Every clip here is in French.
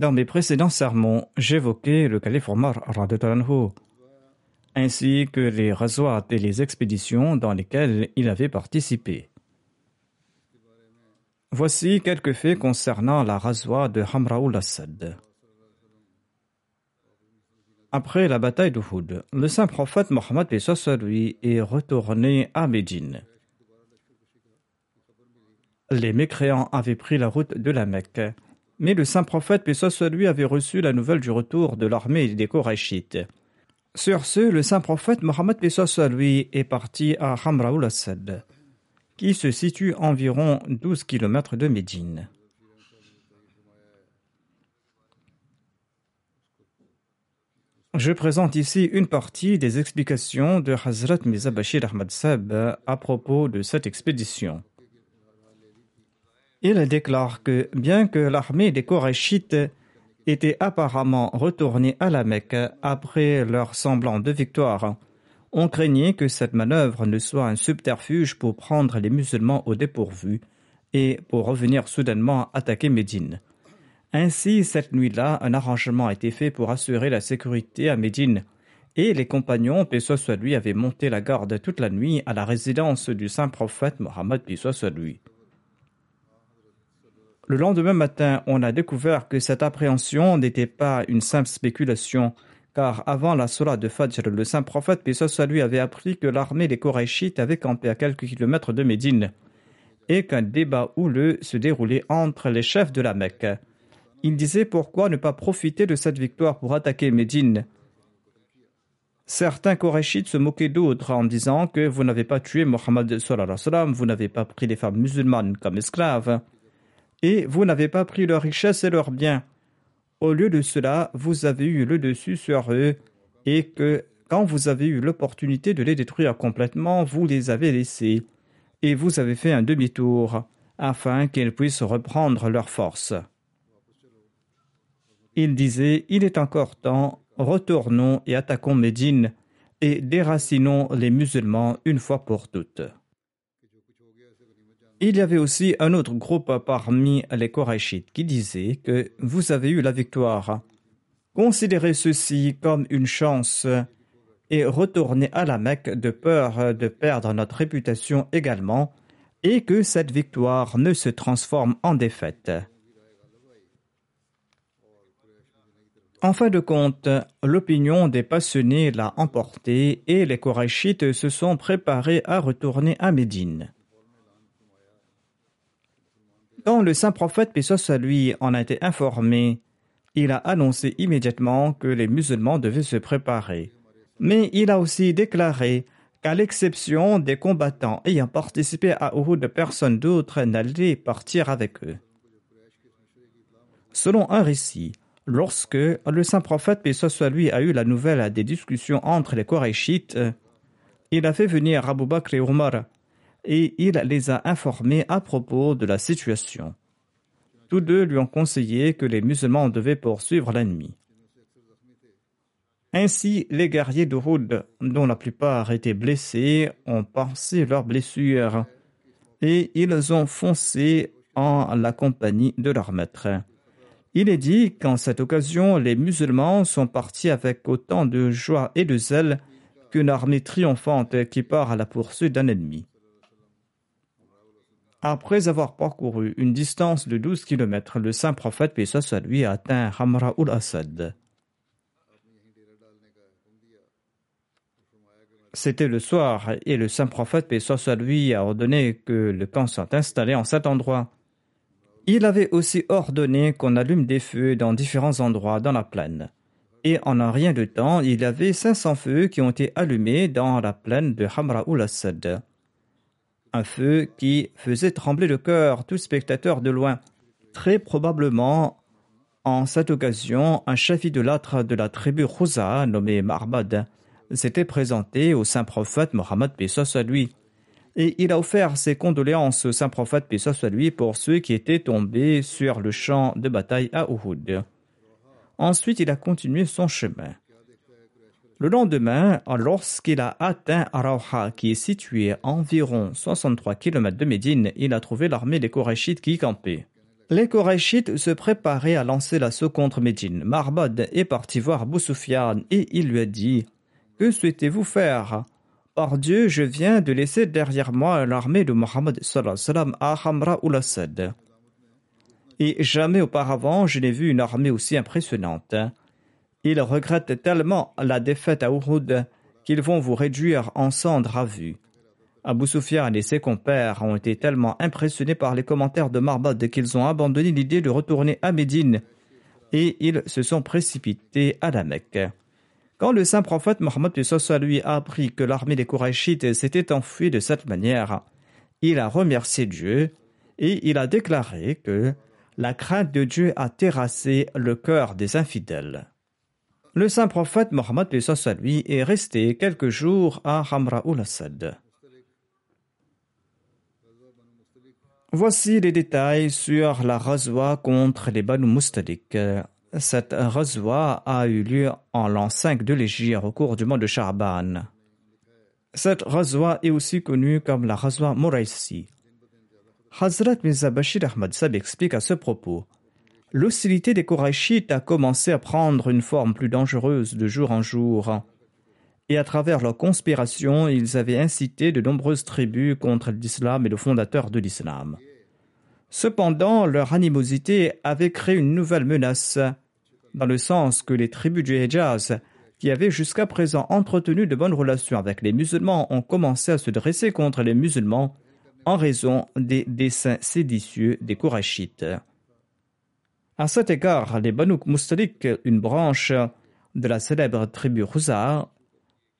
Dans mes précédents sermons, j'évoquais le calife Omar ainsi que les razouats et les expéditions dans lesquelles il avait participé. Voici quelques faits concernant la rasoir de Hamraoul Assad. Après la bataille d'Uhud, le saint prophète Mohammed lui est retourné à Médine. Les mécréants avaient pris la route de la Mecque, mais le saint prophète lui avait reçu la nouvelle du retour de l'armée des Korachites. Sur ce, le saint prophète Mohammed lui est parti à Hamraoul Assad qui se situe environ 12 km de Médine. Je présente ici une partie des explications de Hazrat Mirza Bashir Ahmad Sab à propos de cette expédition. Il déclare que bien que l'armée des Korachites était apparemment retournée à la Mecque après leur semblant de victoire, on craignait que cette manœuvre ne soit un subterfuge pour prendre les musulmans au dépourvu et pour revenir soudainement attaquer Médine. Ainsi, cette nuit-là, un arrangement a été fait pour assurer la sécurité à Médine, et les compagnons, paix soit lui, avaient monté la garde toute la nuit à la résidence du saint prophète Mohammed, paix soit. Le lendemain matin, on a découvert que cette appréhension n'était pas une simple spéculation, car avant la Surah de Fajr, le saint prophète, puis lui, avait appris que l'armée des Korachites avait campé à quelques kilomètres de Médine et qu'un débat houleux se déroulait entre les chefs de la Mecque. Il disait pourquoi ne pas profiter de cette victoire pour attaquer Médine. Certains Korachites se moquaient d'autres en disant que vous n'avez pas tué Mohammed vous n'avez pas pris les femmes musulmanes comme esclaves, et vous n'avez pas pris leurs richesses et leurs biens. Au lieu de cela, vous avez eu le dessus sur eux et que quand vous avez eu l'opportunité de les détruire complètement, vous les avez laissés et vous avez fait un demi-tour afin qu'ils puissent reprendre leur force. Il disait Il est encore temps, retournons et attaquons Médine et déracinons les musulmans une fois pour toutes. Il y avait aussi un autre groupe parmi les Korachites qui disait que vous avez eu la victoire. Considérez ceci comme une chance et retournez à la Mecque de peur de perdre notre réputation également et que cette victoire ne se transforme en défaite. En fin de compte, l'opinion des passionnés l'a emporté et les Korachites se sont préparés à retourner à Médine. Quand le saint prophète, paix en a été informé, il a annoncé immédiatement que les musulmans devaient se préparer. Mais il a aussi déclaré qu'à l'exception des combattants ayant participé à Uhud, personne d'autre n'allait partir avec eux. Selon un récit, lorsque le saint prophète, paix a eu la nouvelle des discussions entre les Korachites, il a fait venir Abu Bakr et Omar et il les a informés à propos de la situation. Tous deux lui ont conseillé que les musulmans devaient poursuivre l'ennemi. Ainsi, les guerriers d'Uhud, dont la plupart étaient blessés, ont pensé leurs blessures et ils ont foncé en la compagnie de leur maître. Il est dit qu'en cette occasion, les musulmans sont partis avec autant de joie et de zèle qu'une armée triomphante qui part à la poursuite d'un ennemi. Après avoir parcouru une distance de 12 kilomètres, le saint prophète, paix lui, a atteint Hamra ul-Assad. C'était le soir et le saint prophète, paix lui, a ordonné que le camp soit installé en cet endroit. Il avait aussi ordonné qu'on allume des feux dans différents endroits dans la plaine. Et en un rien de temps, il y avait 500 feux qui ont été allumés dans la plaine de Hamra ul-Assad. Un feu qui faisait trembler le cœur tout spectateur de loin. Très probablement, en cette occasion, un chef idolâtre de la tribu Khuza, nommé Marbad, s'était présenté au saint prophète Mohammed Pesos à lui. Et il a offert ses condoléances au saint prophète Pesos à lui pour ceux qui étaient tombés sur le champ de bataille à Uhud. Ensuite, il a continué son chemin. Le lendemain, lorsqu'il a atteint Arauha, qui est situé à environ 63 km de Médine, il a trouvé l'armée des Korachites qui campait. Les Korachites se préparaient à lancer l'assaut contre Médine. Marbad est parti voir Boussoufian et il lui a dit que souhaitez-vous faire? Par Dieu, je viens de laisser derrière moi l'armée de Mohammed à Hamra ou. Et jamais auparavant je n'ai vu une armée aussi impressionnante. Ils regrettent tellement la défaite à Uhud qu'ils vont vous réduire en cendres à vue. Abu Sufyan et ses compères ont été tellement impressionnés par les commentaires de Marbad qu'ils ont abandonné l'idée de retourner à Médine et ils se sont précipités à la Mecque. Quand le saint prophète Mohammed lui a appris que l'armée des Kourachites s'était enfuie de cette manière, il a remercié Dieu et il a déclaré que la crainte de Dieu a terrassé le cœur des infidèles. Le saint prophète Mohammed lui est resté quelques jours à Hamra ul-Assad. Voici les détails sur la razwa contre les Banu Mustalik. Cette razwa a eu lieu en l'an 5 de l'Égypte au cours du mois de Charban. Cette razwa est aussi connue comme la razwa Moraisi. Hazrat Mirza Bashir Ahmad Sab explique à ce propos L'hostilité des Korachites a commencé à prendre une forme plus dangereuse de jour en jour. Et à travers leur conspiration, ils avaient incité de nombreuses tribus contre l'islam et le fondateur de l'islam. Cependant, leur animosité avait créé une nouvelle menace, dans le sens que les tribus du Hejaz, qui avaient jusqu'à présent entretenu de bonnes relations avec les musulmans, ont commencé à se dresser contre les musulmans en raison des desseins séditieux des Korachites. À cet égard, les Banouk Mustalik, une branche de la célèbre tribu Khuzar,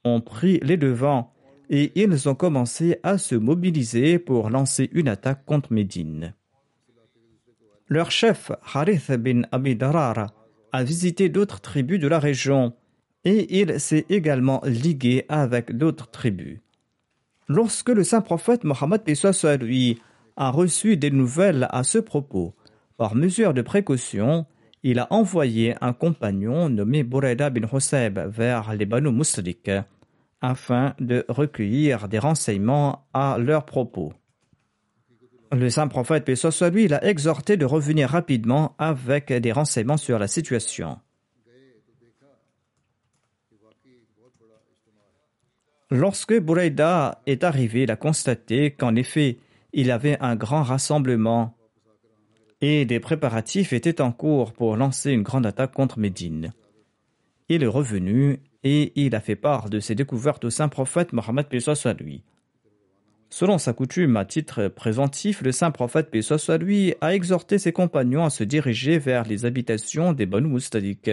ont pris les devants et ils ont commencé à se mobiliser pour lancer une attaque contre Médine. Leur chef, Harith bin Abidarar, a visité d'autres tribus de la région et il s'est également ligué avec d'autres tribus. Lorsque le saint prophète Mohammed lui a reçu des nouvelles à ce propos, par mesure de précaution, il a envoyé un compagnon nommé Boureda bin Hoseb vers les Banu Muslik afin de recueillir des renseignements à leur propos. Le saint prophète, paix lui, l'a exhorté de revenir rapidement avec des renseignements sur la situation. Lorsque Boureda est arrivé, il a constaté qu'en effet, il avait un grand rassemblement et des préparatifs étaient en cours pour lancer une grande attaque contre Médine. Il est revenu et il a fait part de ses découvertes au saint prophète Mohammed soit lui. Selon sa coutume, à titre présentif, le saint prophète soit lui a exhorté ses compagnons à se diriger vers les habitations des Banu Mustadik.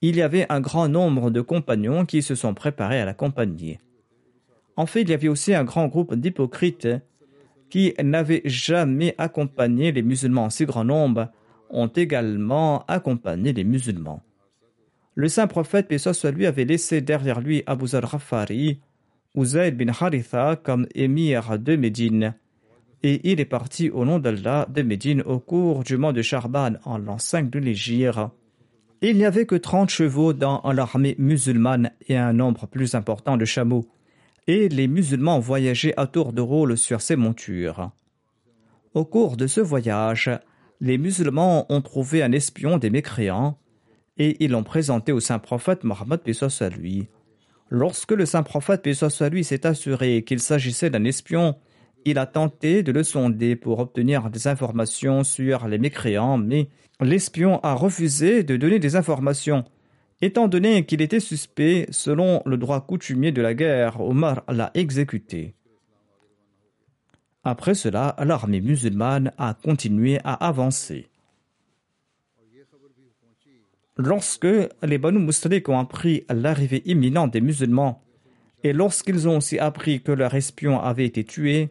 Il y avait un grand nombre de compagnons qui se sont préparés à l'accompagner. En fait, il y avait aussi un grand groupe d'hypocrites qui n'avaient jamais accompagné les musulmans en si grand nombre, ont également accompagné les musulmans. Le saint prophète, paix soit lui, avait laissé derrière lui Abu Zar Rafari, Uzayd bin Haritha comme émir de Médine, et il est parti au nom d'Allah de Médine au cours du mois de Charban en 5 de l'Égypte, Il n'y avait que 30 chevaux dans l'armée musulmane et un nombre plus important de chameaux, et les musulmans voyageaient à tour de rôle sur ces montures. Au cours de ce voyage, les musulmans ont trouvé un espion des mécréants et ils l'ont présenté au saint prophète Mohammed à lui. Lorsque le saint prophète à lui s'est assuré qu'il s'agissait d'un espion, il a tenté de le sonder pour obtenir des informations sur les mécréants, mais l'espion a refusé de donner des informations. Étant donné qu'il était suspect, selon le droit coutumier de la guerre, Omar l'a exécuté. Après cela, l'armée musulmane a continué à avancer. Lorsque les Banu ont appris l'arrivée imminente des musulmans, et lorsqu'ils ont aussi appris que leur espion avait été tué,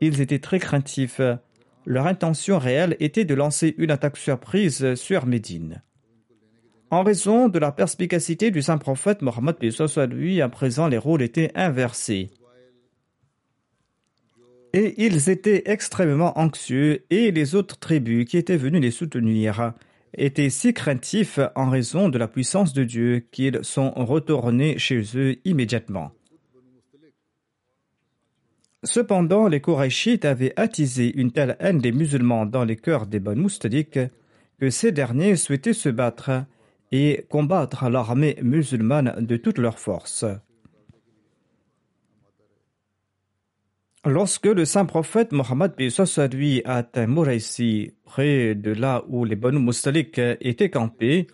ils étaient très craintifs. Leur intention réelle était de lancer une attaque surprise sur Médine. En raison de la perspicacité du saint prophète Mohammed lui, à présent les rôles étaient inversés. Et ils étaient extrêmement anxieux et les autres tribus qui étaient venues les soutenir étaient si craintifs en raison de la puissance de Dieu qu'ils sont retournés chez eux immédiatement. Cependant, les Korachites avaient attisé une telle haine des musulmans dans les cœurs des Banu que ces derniers souhaitaient se battre et combattre l'armée musulmane de toutes leurs forces. Lorsque le saint prophète Mohammed lui atteint Mouraïsi, près de là où les Banu Mustalik étaient campés,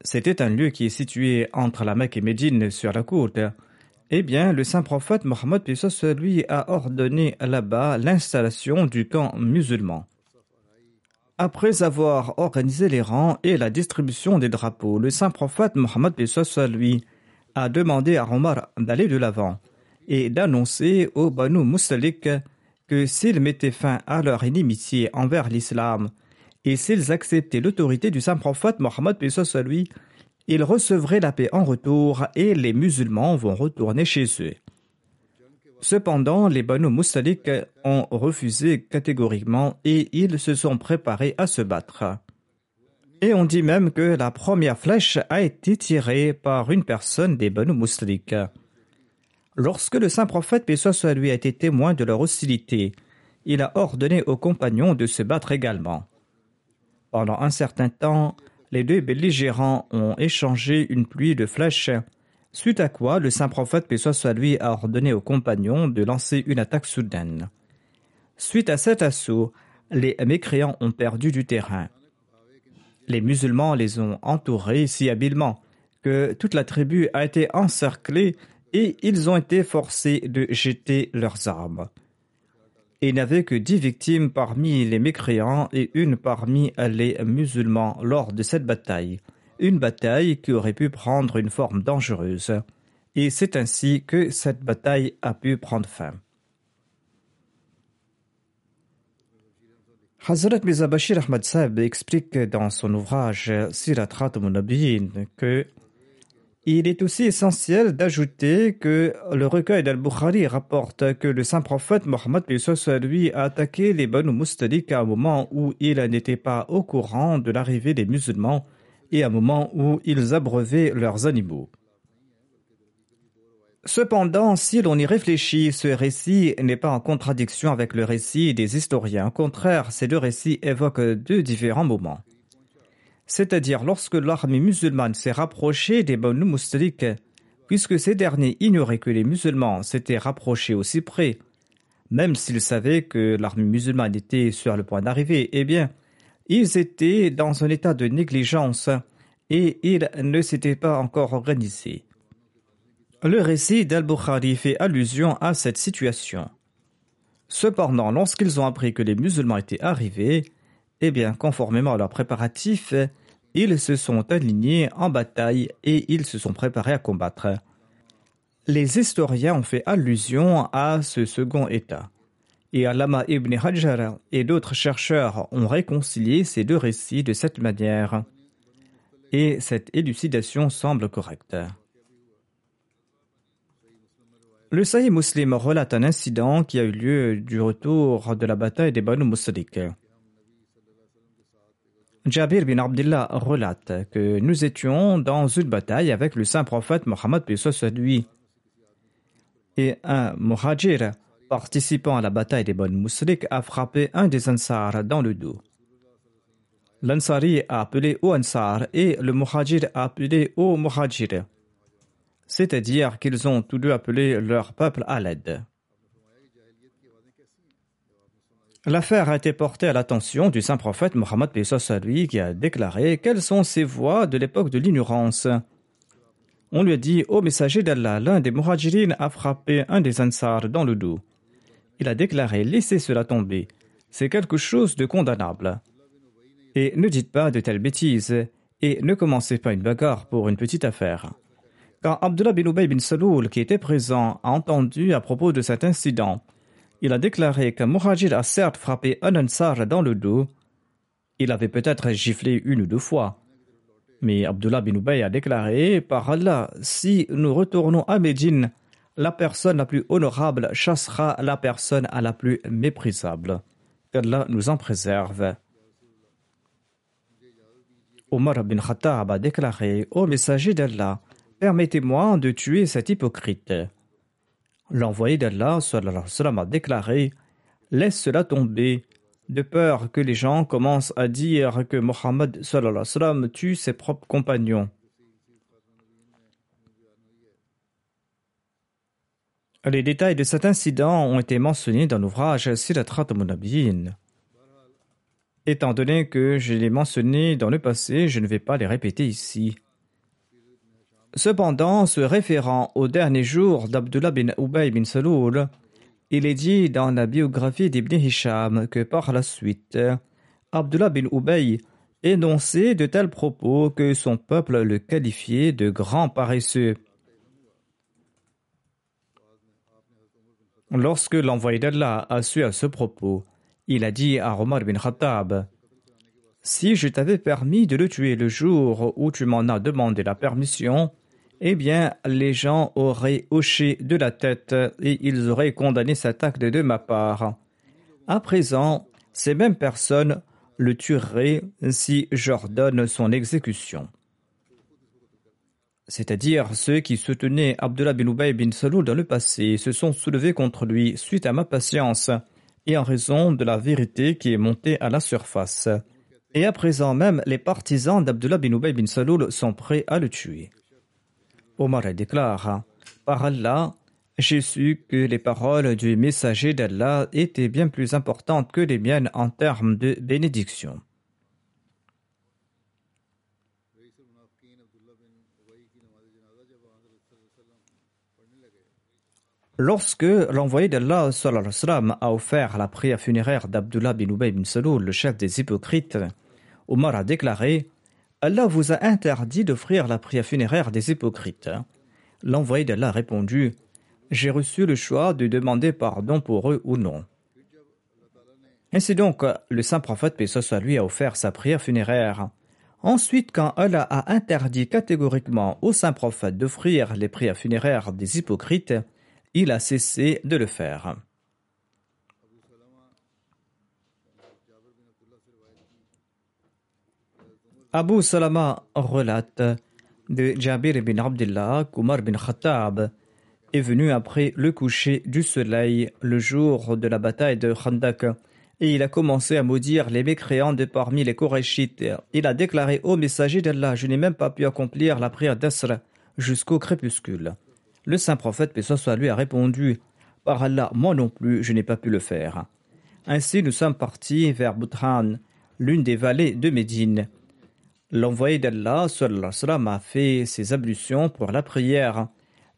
c'était un lieu qui est situé entre la Mecque et Médine sur la côte, eh bien, le saint prophète Mohammed lui a ordonné là-bas l'installation du camp musulman. Après avoir organisé les rangs et la distribution des drapeaux, le saint prophète Mohammed lui a demandé à Omar d'aller de l'avant et d'annoncer aux Banu Mustalik que s'ils mettaient fin à leur inimitié envers l'islam et s'ils acceptaient l'autorité du saint prophète Mohammed lui, ils recevraient la paix en retour et les musulmans vont retourner chez eux. Cependant, les Banu Mustalik ont refusé catégoriquement et ils se sont préparés à se battre. Et on dit même que la première flèche a été tirée par une personne des Banu Mustalik. Lorsque le saint prophète Pessoa lui a été témoin de leur hostilité, il a ordonné aux compagnons de se battre également. Pendant un certain temps, les deux belligérants ont échangé une pluie de flèches, suite à quoi le saint prophète, paix lui, a ordonné aux compagnons de lancer une attaque soudaine. Suite à cet assaut, les mécréants ont perdu du terrain. Les musulmans les ont entourés si habilement que toute la tribu a été encerclée et ils ont été forcés de jeter leurs armes il n'y avait que dix victimes parmi les mécréants et une parmi les musulmans lors de cette bataille, une bataille qui aurait pu prendre une forme dangereuse. Et c'est ainsi que cette bataille a pu prendre fin. Hazrat Mizabashir Ahmad Sab explique dans son ouvrage Sirat que il est aussi essentiel d'ajouter que le recueil d'Al-Bukhari rapporte que le saint prophète Mohammed lui a attaqué les Banu Mustalik à un moment où il n'était pas au courant de l'arrivée des musulmans et un moment où ils abreuvaient leurs animaux. Cependant, si l'on y réfléchit, ce récit n'est pas en contradiction avec le récit des historiens. Au contraire, ces deux récits évoquent deux différents moments c'est-à-dire lorsque l'armée musulmane s'est rapprochée des Banu Mustalik, puisque ces derniers ignoraient que les musulmans s'étaient rapprochés aussi près, même s'ils savaient que l'armée musulmane était sur le point d'arriver, eh bien, ils étaient dans un état de négligence et ils ne s'étaient pas encore organisés. Le récit d'Al-Bukhari fait allusion à cette situation. Cependant, lorsqu'ils ont appris que les musulmans étaient arrivés, eh bien, conformément à leurs préparatifs, ils se sont alignés en bataille et ils se sont préparés à combattre. Les historiens ont fait allusion à ce second état. Et Alama ibn Hajar et d'autres chercheurs ont réconcilié ces deux récits de cette manière. Et cette élucidation semble correcte. Le Sahih Muslim relate un incident qui a eu lieu du retour de la bataille des Banu Musalik. Jabir bin Abdullah relate que nous étions dans une bataille avec le saint prophète Mohammed et un muhajir participant à la bataille des bonnes mousriques a frappé un des ansars dans le dos. L'Ansari a appelé au Ansar et le Muhajir a appelé au Muhajir. C'est-à-dire qu'ils ont tous deux appelé leur peuple à l'aide. L'affaire a été portée à l'attention du saint prophète Mohammed lui qui a déclaré Quelles sont ces voix de l'époque de l'ignorance On lui a dit Ô messager d'Allah, l'un des Muhajirin a frappé un des Ansar dans le dos. Il a déclaré Laissez cela tomber. C'est quelque chose de condamnable. Et ne dites pas de telles bêtises, et ne commencez pas une bagarre pour une petite affaire. Quand Abdullah bin Ubay bin Saloul, qui était présent, a entendu à propos de cet incident, il a déclaré que Muhajir a certes frappé un Ansar dans le dos. Il avait peut-être giflé une ou deux fois. Mais Abdullah bin Ubay a déclaré Par Allah, si nous retournons à Médine, la personne la plus honorable chassera la personne la plus méprisable. Qu'Allah nous en préserve. Omar bin Khattab a déclaré Ô messager d'Allah, permettez-moi de tuer cet hypocrite. L'envoyé d'Allah a déclaré Laisse cela tomber, de peur que les gens commencent à dire que Mohammed tue ses propres compagnons. Les détails de cet incident ont été mentionnés dans l'ouvrage Siratrat Munabiyin. Étant donné que je l'ai mentionné dans le passé, je ne vais pas les répéter ici. Cependant, se référant au dernier jour d'Abdullah bin Ubay bin Saloul, il est dit dans la biographie d'Ibn Hisham que par la suite, Abdullah bin Ubay énonçait de tels propos que son peuple le qualifiait de grand paresseux. Lorsque l'envoyé d'Allah a su à ce propos, il a dit à Omar bin Khattab Si je t'avais permis de le tuer le jour où tu m'en as demandé la permission, eh bien, les gens auraient hoché de la tête et ils auraient condamné cet acte de ma part. À présent, ces mêmes personnes le tueraient si j'ordonne son exécution. C'est-à-dire ceux qui soutenaient Abdullah bin Ubay bin Saloul dans le passé se sont soulevés contre lui suite à ma patience et en raison de la vérité qui est montée à la surface. Et à présent même, les partisans d'Abdullah bin Ubay bin Saloul sont prêts à le tuer. Omar déclare Par Allah, j'ai su que les paroles du messager d'Allah étaient bien plus importantes que les miennes en termes de bénédiction. Lorsque l'envoyé d'Allah a offert la prière funéraire d'Abdullah bin Ubay bin Saloul, le chef des hypocrites, Omar a déclaré Allah vous a interdit d'offrir la prière funéraire des hypocrites. L'envoyé d'Allah a répondu J'ai reçu le choix de demander pardon pour eux ou non. Ainsi donc, le saint prophète, paix lui, a offert sa prière funéraire. Ensuite, quand Allah a interdit catégoriquement au saint prophète d'offrir les prières funéraires des hypocrites, il a cessé de le faire. Abu Salama relate de Jabir bin Abdullah qu'Umar bin Khattab est venu après le coucher du soleil le jour de la bataille de Khandak et il a commencé à maudire les mécréants de parmi les Korachites. Il a déclaré au messager d'Allah Je n'ai même pas pu accomplir la prière d'Asr jusqu'au crépuscule. Le saint prophète, paix soit lui, a répondu Par Allah, moi non plus, je n'ai pas pu le faire. Ainsi, nous sommes partis vers Boutran, l'une des vallées de Médine. L'envoyé d'Allah a fait ses ablutions pour la prière,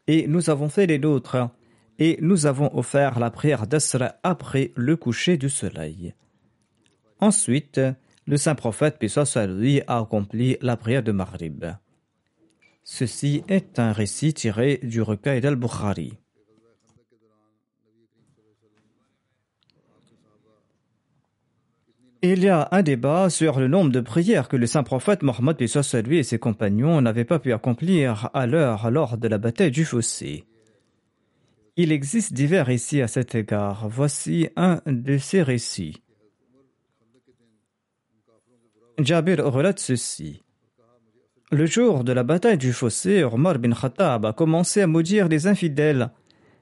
et nous avons fait les nôtres, et nous avons offert la prière d'Asr après le coucher du soleil. Ensuite, le saint prophète, paix soit lui, a accompli la prière de Maghrib. Ceci est un récit tiré du recueil d'Al-Bukhari. Il y a un débat sur le nombre de prières que le saint prophète Mohammed lui et ses compagnons n'avaient pas pu accomplir à l'heure lors de la bataille du fossé. Il existe divers récits à cet égard. Voici un de ces récits. Jabir relate ceci. Le jour de la bataille du fossé, Omar bin Khattab a commencé à maudire les infidèles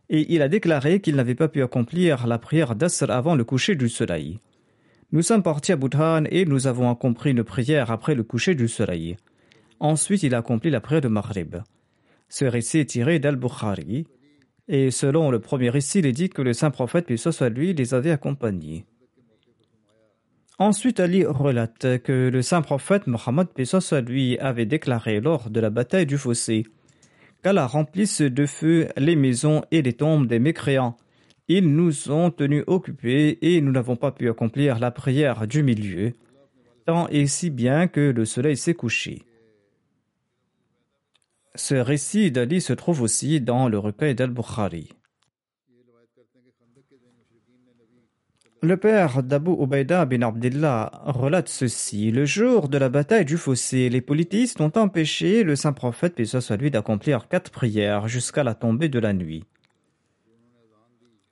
et il a déclaré qu'il n'avait pas pu accomplir la prière d'Asr avant le coucher du soleil. Nous sommes partis à Bhuthan et nous avons accompli une prière après le coucher du soleil. Ensuite, il a accompli la prière de Maghrib. Ce récit est tiré d'Al-Bukhari, et selon le premier récit, il est dit que le saint prophète, lui, les avait accompagnés. Ensuite, Ali relate que le saint prophète Mohammed, lui, avait déclaré lors de la bataille du fossé qu'Allah remplisse de feu les maisons et les tombes des mécréants. Ils nous ont tenus occupés et nous n'avons pas pu accomplir la prière du milieu, tant et si bien que le soleil s'est couché. Ce récit d'Ali se trouve aussi dans le recueil d'Al-Bukhari. Le père d'Abu Ubaida bin Abdullah relate ceci. Le jour de la bataille du fossé, les politistes ont empêché le saint prophète, puis d'accomplir quatre prières jusqu'à la tombée de la nuit.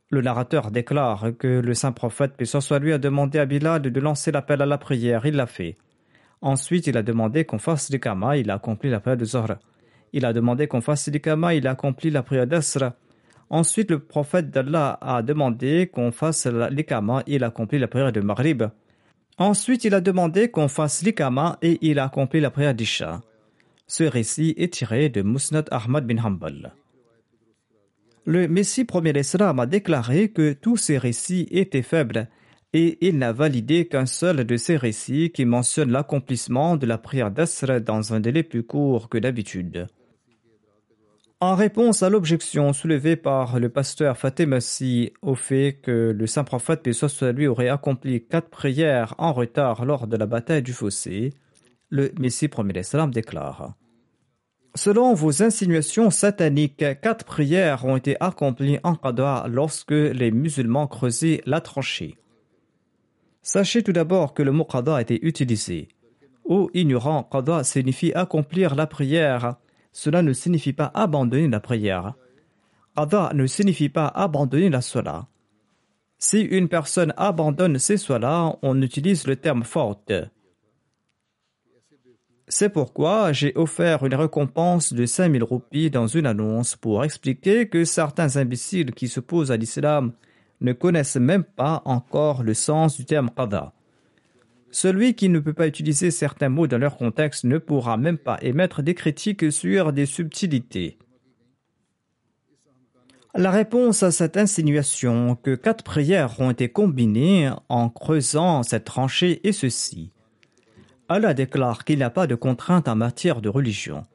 Le narrateur déclare que le saint prophète, puis soit lui, a demandé à Bilal de lancer l'appel à la prière. Il l'a fait. Ensuite, il a demandé qu'on fasse du kama. Il a accompli la prière de Zohra. Il a demandé qu'on fasse du kama. Il a accompli la prière d'Asra. Ensuite, le prophète d'Allah a demandé qu'on fasse l'ikama et il a accompli la prière de Maghrib. Ensuite, il a demandé qu'on fasse l'ikama et il a accompli la prière d'Isha. Ce récit est tiré de Musnad Ahmad bin Hanbal. Le Messie premier Islam a déclaré que tous ces récits étaient faibles et il n'a validé qu'un seul de ces récits qui mentionne l'accomplissement de la prière d'Asr dans un délai plus court que d'habitude. En réponse à l'objection soulevée par le pasteur Fatemassi au fait que le saint prophète soit lui aurait accompli quatre prières en retard lors de la bataille du fossé, le Messie premier salam déclare Selon vos insinuations sataniques, quatre prières ont été accomplies en Qadha lorsque les musulmans creusaient la tranchée. Sachez tout d'abord que le mot Qadha a été utilisé. Ô ignorant, Qadha signifie accomplir la prière cela ne signifie pas abandonner la prière. Qada ne signifie pas abandonner la sola. Si une personne abandonne ses solas, on utilise le terme faute. C'est pourquoi j'ai offert une récompense de 5000 roupies dans une annonce pour expliquer que certains imbéciles qui s'opposent à l'islam ne connaissent même pas encore le sens du terme qada. Celui qui ne peut pas utiliser certains mots dans leur contexte ne pourra même pas émettre des critiques sur des subtilités. La réponse à cette insinuation que quatre prières ont été combinées en creusant cette tranchée est ceci. Allah déclare qu'il n'y a pas de contrainte en matière de religion.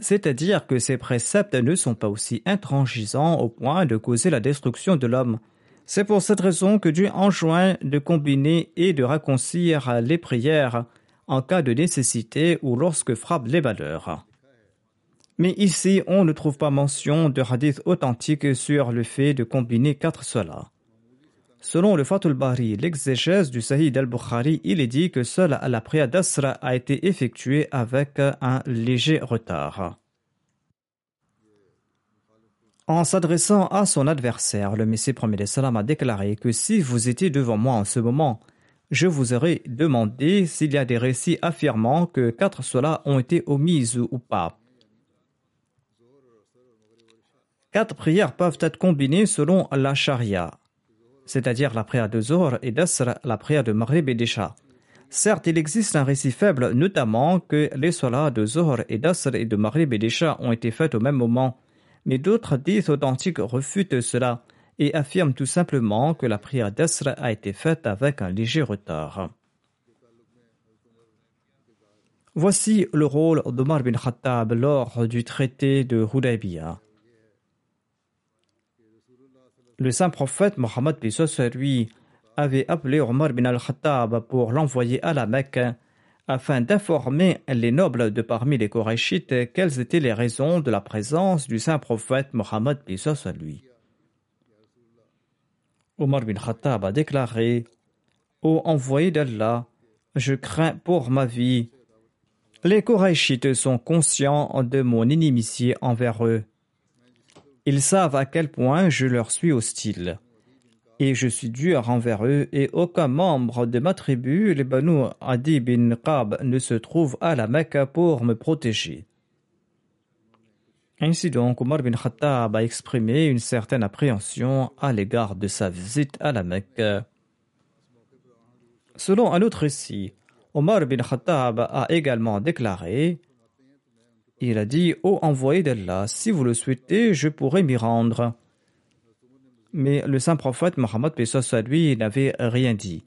C'est-à-dire que ces préceptes ne sont pas aussi intransigeants au point de causer la destruction de l'homme. C'est pour cette raison que Dieu enjoint de combiner et de racconcilier les prières en cas de nécessité ou lorsque frappent les valeurs. Mais ici, on ne trouve pas mention de hadith authentique sur le fait de combiner quatre solas. Selon le Fatul Bari, l'exégèse du Sahih al-Bukhari, il est dit que seule la prière d'Asra a été effectuée avec un léger retard. En s'adressant à son adversaire, le Messie premier salam a déclaré que si vous étiez devant moi en ce moment, je vous aurais demandé s'il y a des récits affirmant que quatre solas ont été omises ou pas. Quatre prières peuvent être combinées selon la charia, c'est-à-dire la prière de Zohar et d'Asr, la prière de Maghrib et. Certes, il existe un récit faible, notamment que les solas de Zohar et d'Asr et de Maghrib et ont été faites au même moment mais d'autres hadiths authentiques refutent cela et affirment tout simplement que la prière d'Asr a été faite avec un léger retard. Voici le rôle d'Omar bin Khattab lors du traité de Hudaybiyah. Le saint prophète Mohammed lui avait appelé Omar bin al-Khattab pour l'envoyer à la Mecque afin d'informer les nobles de parmi les Korachites quelles étaient les raisons de la présence du saint prophète Mohammed à lui. Omar bin Khattab a déclaré Ô envoyé d'Allah, je crains pour ma vie. Les Korachites sont conscients de mon inimitié envers eux. Ils savent à quel point je leur suis hostile. Et je suis dur envers eux, et aucun membre de ma tribu, les Banu Adi bin Qab, ne se trouve à la Mecque pour me protéger. Ainsi donc, Omar bin Khattab a exprimé une certaine appréhension à l'égard de sa visite à la Mecque. Selon un autre récit, Omar bin Khattab a également déclaré Il a dit Ô envoyé d'Allah, si vous le souhaitez, je pourrais m'y rendre. Mais le saint prophète Mohammed lui n'avait rien dit.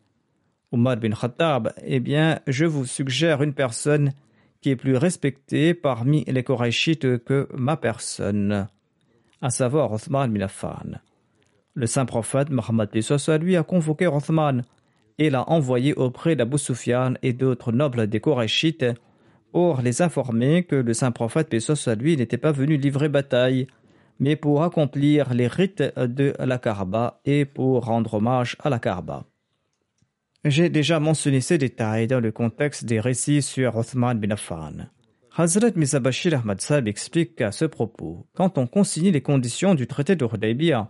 Omar bin Khattab Eh bien, je vous suggère une personne qui est plus respectée parmi les Korachites que ma personne, à savoir Othman bin Affan. Le saint prophète Mohammed lui a convoqué Othman et l'a envoyé auprès d'Abu Sufyan et d'autres nobles des Korachites pour les informer que le saint prophète lui n'était pas venu livrer bataille, mais pour accomplir les rites de la Kaaba et pour rendre hommage à la Kaaba. J'ai déjà mentionné ces détails dans le contexte des récits sur Othman bin Affan. Hazrat Mizabashir Ahmad Sab explique à ce propos quand on consigne les conditions du traité de Hudaybiyah,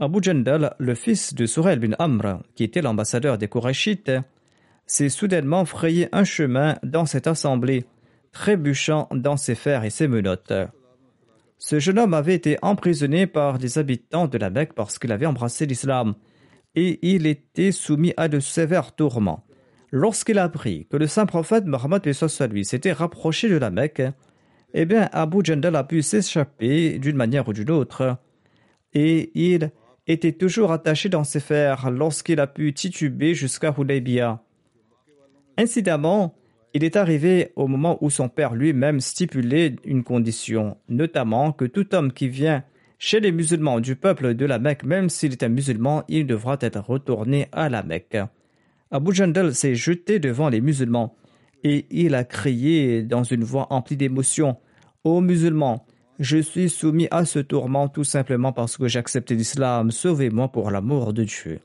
Abu Jandal, le fils de Sourel bin Amr, qui était l'ambassadeur des Korachites, s'est soudainement frayé un chemin dans cette assemblée, trébuchant dans ses fers et ses menottes. Ce jeune homme avait été emprisonné par des habitants de la Mecque parce qu'il avait embrassé l'islam, et il était soumis à de sévères tourments. Lorsqu'il apprit que le saint prophète Mohammed s'était rapproché de la Mecque, eh bien Abu Jandal a pu s'échapper d'une manière ou d'une autre, et il était toujours attaché dans ses fers lorsqu'il a pu tituber jusqu'à Hudaybiyah. Incidemment, il est arrivé au moment où son père lui-même stipulait une condition, notamment que tout homme qui vient chez les musulmans du peuple de la Mecque, même s'il est un musulman, il devra être retourné à la Mecque. Abu Jandal s'est jeté devant les musulmans et il a crié dans une voix emplie d'émotion Ô musulmans, je suis soumis à ce tourment tout simplement parce que j'accepte l'islam. Sauvez-moi pour l'amour de Dieu.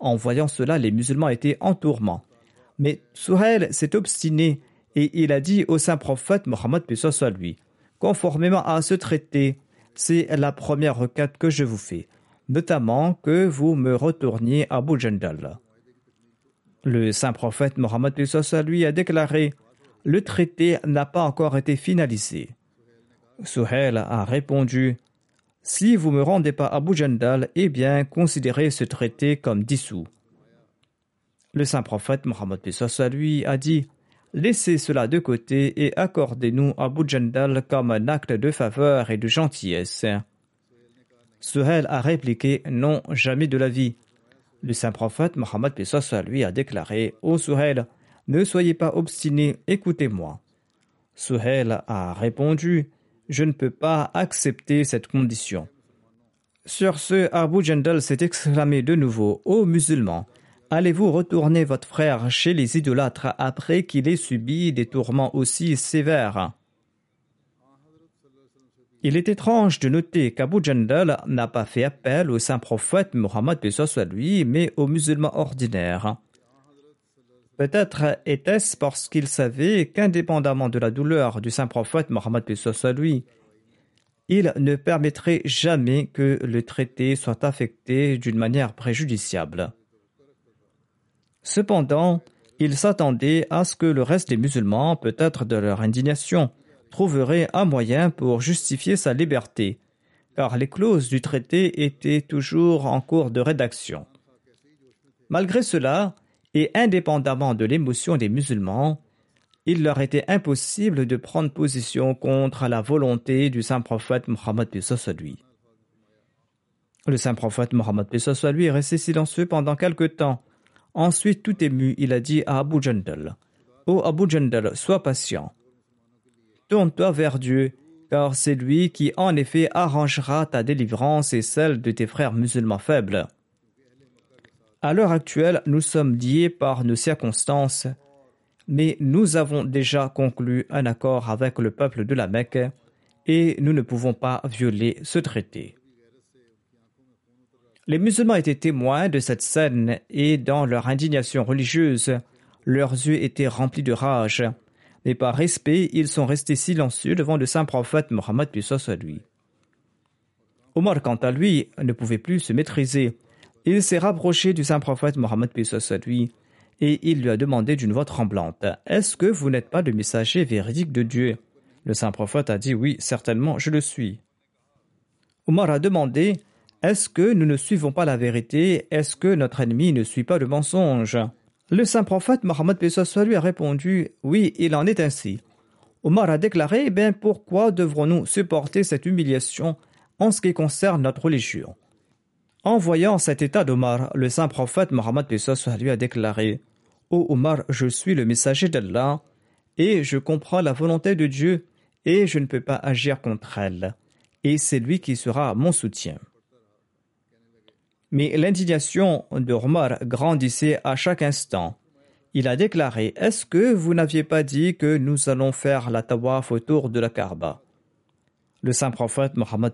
En voyant cela, les musulmans étaient en tourment. Mais Souhail s'est obstiné et il a dit au saint prophète Mohammed soit lui, conformément à ce traité, c'est la première requête que je vous fais, notamment que vous me retourniez à Abu Jandal. Le saint prophète Mohammed lui a déclaré Le traité n'a pas encore été finalisé. Suhail a répondu Si vous me rendez pas à Abu Jandal, eh bien, considérez ce traité comme dissous. Le saint prophète Mohammed lui a dit Laissez cela de côté et accordez-nous Abu Jandal comme un acte de faveur et de gentillesse. Suhail a répliqué Non, jamais de la vie. Le saint prophète Mohammed lui a déclaré Ô Suhail, ne soyez pas obstiné, écoutez-moi. Suhail a répondu je ne peux pas accepter cette condition. Sur ce, Abu Jandal s'est exclamé de nouveau Ô musulmans, allez-vous retourner votre frère chez les idolâtres après qu'il ait subi des tourments aussi sévères? Il est étrange de noter qu'Abu Jandal n'a pas fait appel au saint prophète Mohammed lui, mais aux musulmans ordinaires. Peut-être était-ce parce qu'il savait qu'indépendamment de la douleur du saint prophète Mohammed lui, il ne permettrait jamais que le traité soit affecté d'une manière préjudiciable. Cependant, il s'attendait à ce que le reste des musulmans, peut-être de leur indignation, trouverait un moyen pour justifier sa liberté, car les clauses du traité étaient toujours en cours de rédaction. Malgré cela, et indépendamment de l'émotion des musulmans, il leur était impossible de prendre position contre la volonté du saint prophète Mohammed lui. Le saint prophète Mohammed lui est resté silencieux pendant quelque temps. Ensuite, tout ému, il a dit à Abu Jandal Ô Abu Jandal, sois patient. Tourne-toi vers Dieu, car c'est lui qui en effet arrangera ta délivrance et celle de tes frères musulmans faibles. À l'heure actuelle, nous sommes liés par nos circonstances, mais nous avons déjà conclu un accord avec le peuple de la Mecque et nous ne pouvons pas violer ce traité. Les musulmans étaient témoins de cette scène et dans leur indignation religieuse, leurs yeux étaient remplis de rage, mais par respect, ils sont restés silencieux devant le saint prophète Mohammed lui. Omar, quant à lui, ne pouvait plus se maîtriser Il s'est rapproché du saint prophète Mohammed lui et il lui a demandé d'une voix tremblante Est-ce que vous n'êtes pas le messager véridique de Dieu? Le saint prophète a dit Oui, certainement, je le suis. Omar a demandé Est-ce que nous ne suivons pas la vérité? Est-ce que notre ennemi ne suit pas le mensonge? Le saint prophète Mohammed lui a répondu Oui, il en est ainsi. Omar a déclaré eh bien, Pourquoi devrons-nous supporter cette humiliation en ce qui concerne notre religion? En voyant cet état d'Omar, le saint prophète Mohammed lui a déclaré Ô Omar, je suis le messager d'Allah, et je comprends la volonté de Dieu, et je ne peux pas agir contre elle, et c'est lui qui sera mon soutien. Mais l'indignation de Omar grandissait à chaque instant. Il a déclaré Est-ce que vous n'aviez pas dit que nous allons faire la tawaf autour de la Kaaba? Le saint prophète Mohammed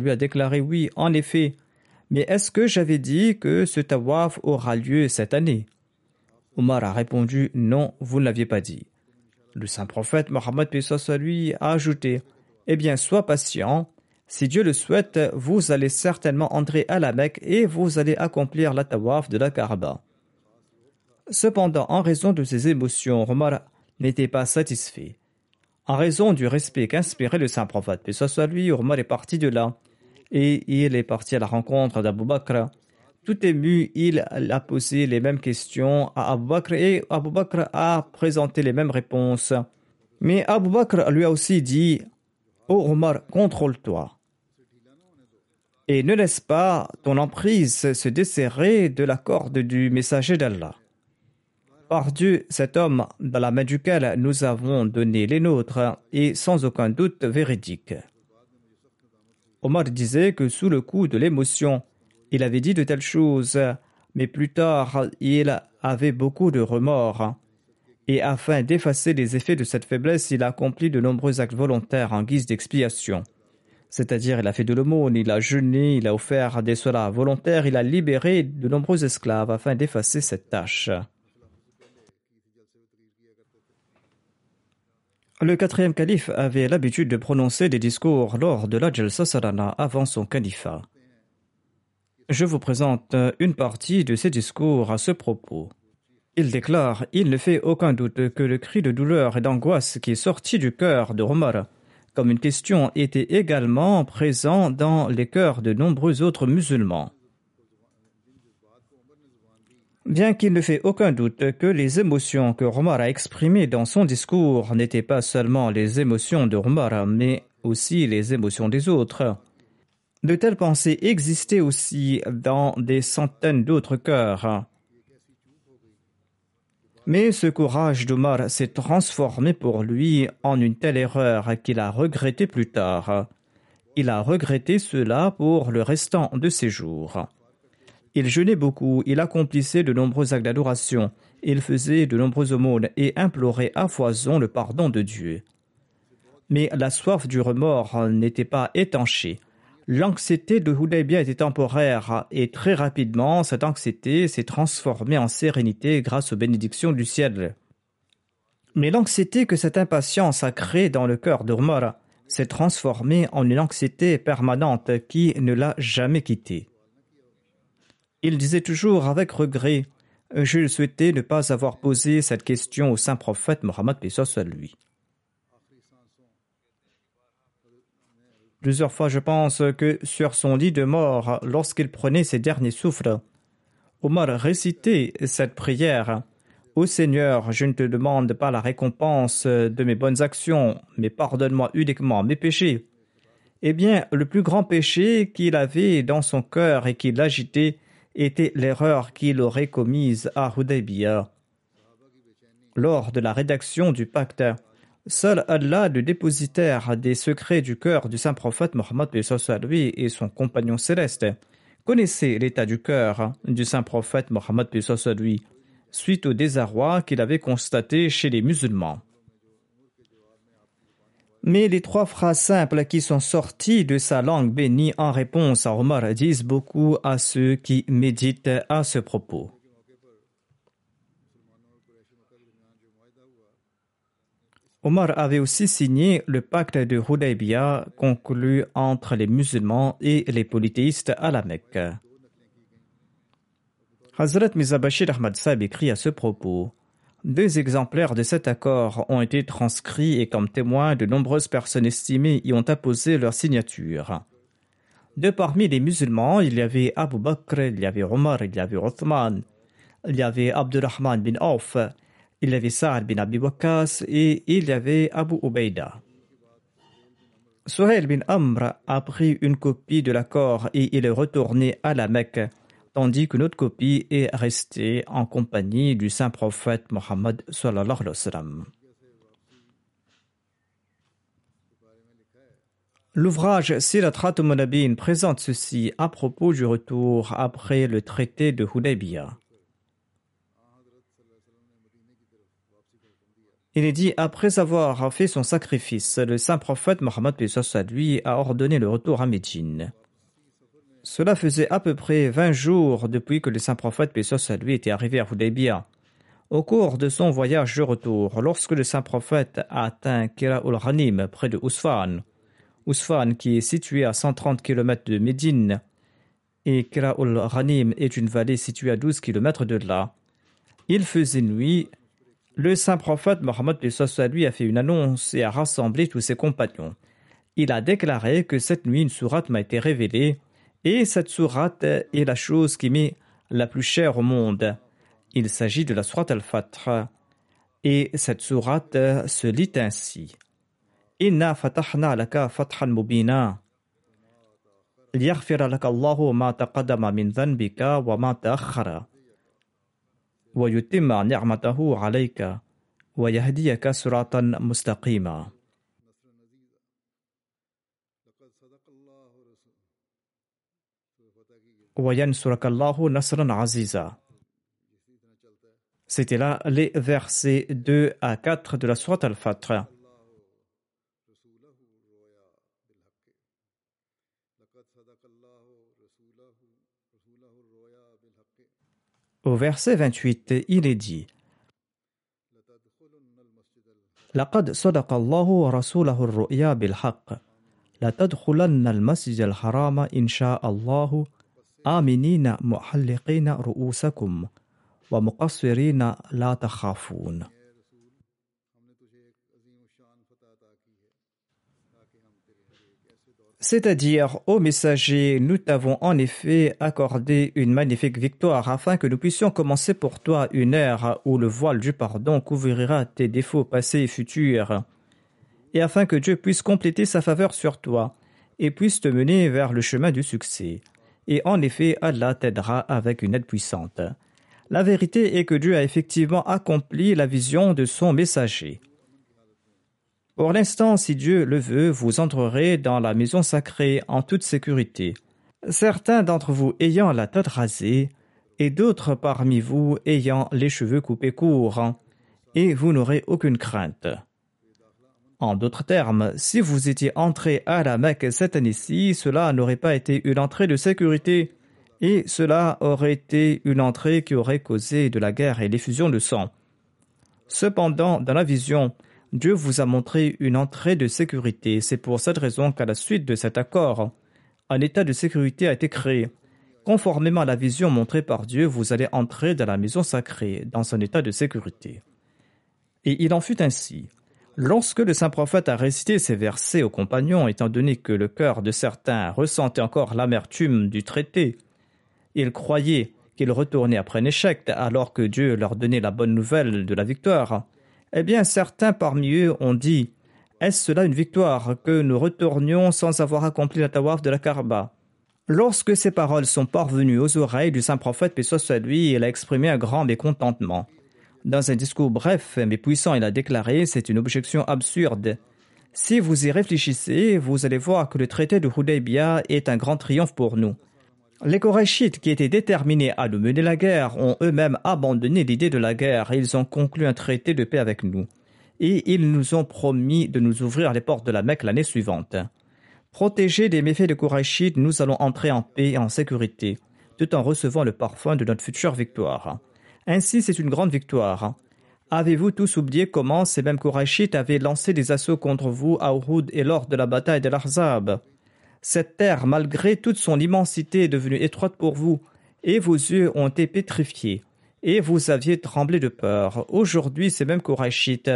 lui a déclaré Oui, en effet, mais est-ce que j'avais dit que ce tawaf aura lieu cette année? Omar a répondu Non, vous ne l'aviez pas dit. Le saint prophète Mohammed lui a ajouté Eh bien, sois patient. Si Dieu le souhaite, vous allez certainement entrer à la Mecque et vous allez accomplir la tawaf de la Kaaba. Cependant, en raison de ses émotions, Omar n'était pas satisfait. En raison du respect qu'inspirait le saint prophète, puis soit lui, Omar est parti de là et il est parti à la rencontre d'Abu Bakr. Tout ému, il a posé les mêmes questions à Abu Bakr et Abu Bakr a présenté les mêmes réponses. Mais Abu Bakr lui a aussi dit Ô Omar, contrôle-toi. Et ne laisse pas ton emprise se desserrer de la corde du messager d'Allah. Par Dieu, cet homme dans la main duquel nous avons donné les nôtres est sans aucun doute véridique. Omar disait que sous le coup de l'émotion, il avait dit de telles choses, mais plus tard, il avait beaucoup de remords. Et afin d'effacer les effets de cette faiblesse, il a accompli de nombreux actes volontaires en guise d'expiation. C'est-à-dire, il a fait de l'aumône, il a jeûné, il a offert des solas volontaires, il a libéré de nombreux esclaves afin d'effacer cette tâche. Le quatrième calife avait l'habitude de prononcer des discours lors de la Jalsa avant son califat. Je vous présente une partie de ses discours à ce propos. Il déclare Il ne fait aucun doute que le cri de douleur et d'angoisse qui est sorti du cœur de Omar, comme une question, était également présent dans les cœurs de nombreux autres musulmans. Bien qu'il ne fait aucun doute que les émotions que Omar a exprimées dans son discours n'étaient pas seulement les émotions de Omar, mais aussi les émotions des autres. De telles pensées existaient aussi dans des centaines d'autres cœurs. Mais ce courage d'Omar s'est transformé pour lui en une telle erreur qu'il a regretté plus tard. Il a regretté cela pour le restant de ses jours. Il jeûnait beaucoup, il accomplissait de nombreux actes d'adoration, il faisait de nombreuses aumônes et implorait à foison le pardon de Dieu. Mais la soif du remords n'était pas étanchée. L'anxiété de Hudaybiyah était temporaire et très rapidement cette anxiété s'est transformée en sérénité grâce aux bénédictions du ciel. Mais l'anxiété que cette impatience a créée dans le cœur d'Urmar s'est transformée en une anxiété permanente qui ne l'a jamais quitté. Il disait toujours avec regret Je souhaitais ne pas avoir posé cette question au saint prophète Mohammed lui. Plusieurs fois, je pense que sur son lit de mort, lorsqu'il prenait ses derniers souffles, Omar récitait cette prière Ô Seigneur, je ne te demande pas la récompense de mes bonnes actions, mais pardonne-moi uniquement mes péchés. Eh bien, le plus grand péché qu'il avait dans son cœur et qui l'agitait, était l'erreur qu'il aurait commise à Hudaybiyah. Lors de la rédaction du pacte, seul Allah, le dépositaire des secrets du cœur du saint prophète Mohammed lui et son compagnon céleste, connaissait l'état du cœur du saint prophète Mohammed lui suite au désarroi qu'il avait constaté chez les musulmans. Mais les trois phrases simples qui sont sorties de sa langue bénie en réponse à Omar disent beaucoup à ceux qui méditent à ce propos. Omar avait aussi signé le pacte de Hudaybiyah conclu entre les musulmans et les polythéistes à la Mecque. Hazrat Mizabashir Ahmad Saab écrit à ce propos Deux exemplaires de cet accord ont été transcrits et comme témoins de nombreuses personnes estimées y ont apposé leur signature. De parmi les musulmans, il y avait Abu Bakr, il y avait Omar, il y avait Othman, il y avait Abdurrahman bin Auf, il y avait Sa'ad bin Abi Waqas et il y avait Abu Ubaida. Suhail bin Amr a pris une copie de l'accord et il est retourné à la Mecque, tandis qu'une autre copie est restée en compagnie du saint prophète Mohammed. L'ouvrage Sirat Monabin présente ceci à propos du retour après le traité de Hudaybiyah. Il est dit après avoir fait son sacrifice, le saint prophète Mohammed lui a ordonné le retour à Médine. Cela faisait à peu près 20 jours depuis que le saint prophète lui était arrivé à Hudaybiyah. Au cours de son voyage de retour, lorsque le saint prophète a atteint Kira ul-Ghanim près de Ousfan, Ousfan qui est situé à 130 km de Médine, et Kira ul-Ghanim est une vallée située à 12 km de là, il faisait nuit le saint prophète Mohammed lui a fait une annonce et a rassemblé tous ses compagnons. Il a déclaré que cette nuit une sourate m'a été révélée et cette sourate est la chose qui m'est la plus chère au monde. Il s'agit de la sourate al-Fatr et cette sourate se lit ainsi. Inna fatahna laka fathan mubina ليغفر لك الله ما تقدم من ذنبك وما تأخر ويتم نعمته عليك ويهديك صراطا مستقيما وينصرك الله نصرا عزيزا C'était là les versets 2 à 4 de la Sourate Al-Fatr. Au verset 28, il est dit لقد صدق الله رسوله الرؤيا بالحق لتدخلن المسجد الحرام إن شاء الله آمنين محلقين رؤوسكم ومقصرين لا تخافون C'est-à-dire, ô messager, nous t'avons en effet accordé une magnifique victoire afin que nous puissions commencer pour toi une ère où le voile du pardon couvrira tes défauts passés et futurs, et afin que Dieu puisse compléter sa faveur sur toi et puisse te mener vers le chemin du succès. Et en effet, Allah t'aidera avec une aide puissante. La vérité est que Dieu a effectivement accompli la vision de son messager. Pour l'instant, si Dieu le veut, vous entrerez dans la maison sacrée en toute sécurité. Certains d'entre vous ayant la tête rasée, et d'autres parmi vous ayant les cheveux coupés courts, et vous n'aurez aucune crainte. En d'autres termes, si vous étiez entré à la Mecque cette année-ci, cela n'aurait pas été une entrée de sécurité, et cela aurait été une entrée qui aurait causé de la guerre et l'effusion de sang. Cependant, dans la vision, Dieu vous a montré une entrée de sécurité. C'est pour cette raison qu'à la suite de cet accord, un état de sécurité a été créé. Conformément à la vision montrée par Dieu, vous allez entrer dans la maison sacrée, dans un état de sécurité. Et il en fut ainsi. Lorsque le saint prophète a récité ces versets aux compagnons, étant donné que le cœur de certains ressentait encore l'amertume du traité, ils croyaient qu'ils retournaient après un échec alors que Dieu leur donnait la bonne nouvelle de la victoire. Eh bien, certains parmi eux ont dit Est-ce cela une victoire que nous retournions sans avoir accompli la tawaf de la Karba Lorsque ces paroles sont parvenues aux oreilles du saint prophète, paix soit il a exprimé un grand mécontentement. Dans un discours bref mais puissant, il a déclaré C'est une objection absurde. Si vous y réfléchissez, vous allez voir que le traité de Hudaybiyah est un grand triomphe pour nous. Les Korachites, qui étaient déterminés à nous mener la guerre, ont eux-mêmes abandonné l'idée de la guerre et ils ont conclu un traité de paix avec nous. Et ils nous ont promis de nous ouvrir les portes de la Mecque l'année suivante. Protégés des méfaits des Korachites, nous allons entrer en paix et en sécurité, tout en recevant le parfum de notre future victoire. Ainsi, c'est une grande victoire. Avez-vous tous oublié comment ces mêmes Korachites avaient lancé des assauts contre vous à Uhud et lors de la bataille de l'Arzab cette terre, malgré toute son immensité, est devenue étroite pour vous, et vos yeux ont été pétrifiés, et vous aviez tremblé de peur. Aujourd'hui, ces mêmes Korachites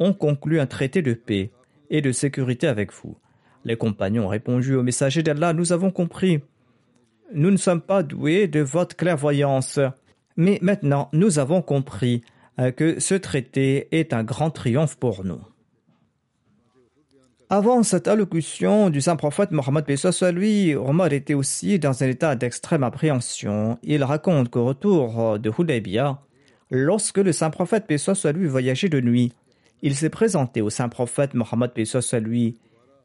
ont conclu un traité de paix et de sécurité avec vous. Les compagnons ont répondu au messager d'Allah, nous avons compris. Nous ne sommes pas doués de votre clairvoyance, mais maintenant nous avons compris euh, que ce traité est un grand triomphe pour nous. Avant cette allocution du saint prophète Mohammed soit lui, Omar était aussi dans un état d'extrême appréhension. Il raconte qu'au retour de Hudaybiyah, lorsque le saint prophète soit lui voyageait de nuit, il s'est présenté au saint prophète Mohammed soit lui.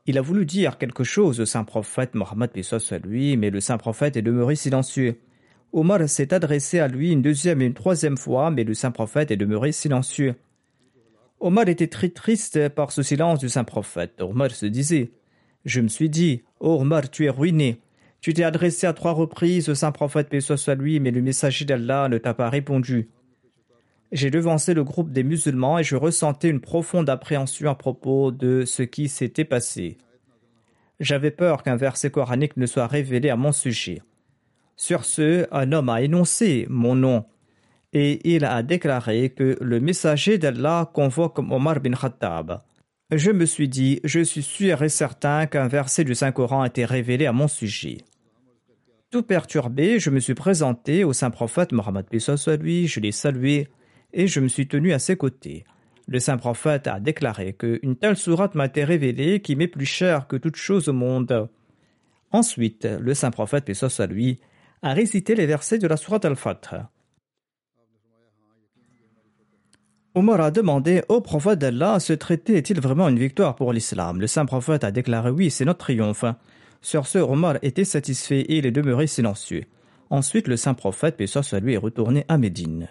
Il a voulu dire quelque chose au saint prophète Mohammed soit lui, mais le saint prophète est demeuré silencieux. Omar s'est adressé à lui une deuxième et une troisième fois, mais le saint prophète est demeuré silencieux. Omar était très triste par ce silence du saint prophète. Omar se disait Je me suis dit, oh Omar, tu es ruiné. Tu t'es adressé à trois reprises au saint prophète, paix soit lui, mais le messager d'Allah ne t'a pas répondu. J'ai devancé le groupe des musulmans et je ressentais une profonde appréhension à propos de ce qui s'était passé. J'avais peur qu'un verset coranique ne soit révélé à mon sujet. Sur ce, un homme a énoncé mon nom et il a déclaré que le messager d'Allah convoque Omar bin Khattab. Je me suis dit, je suis sûr et certain qu'un verset du Saint-Coran a été révélé à mon sujet. Tout perturbé, je me suis présenté au saint prophète Mohammed lui, je l'ai salué et je me suis tenu à ses côtés. Le saint prophète a déclaré qu'une telle sourate m'a été révélée qui m'est plus chère que toute chose au monde. Ensuite, le saint prophète, lui, a récité les versets de la sourate Al-Fatr. Omar a demandé au prophète d'Allah ce traité est-il vraiment une victoire pour l'islam? Le saint prophète a déclaré oui, c'est notre triomphe. Sur ce, Omar était satisfait et il est demeuré silencieux. Ensuite, le saint prophète, paix lui, est retourné à Médine.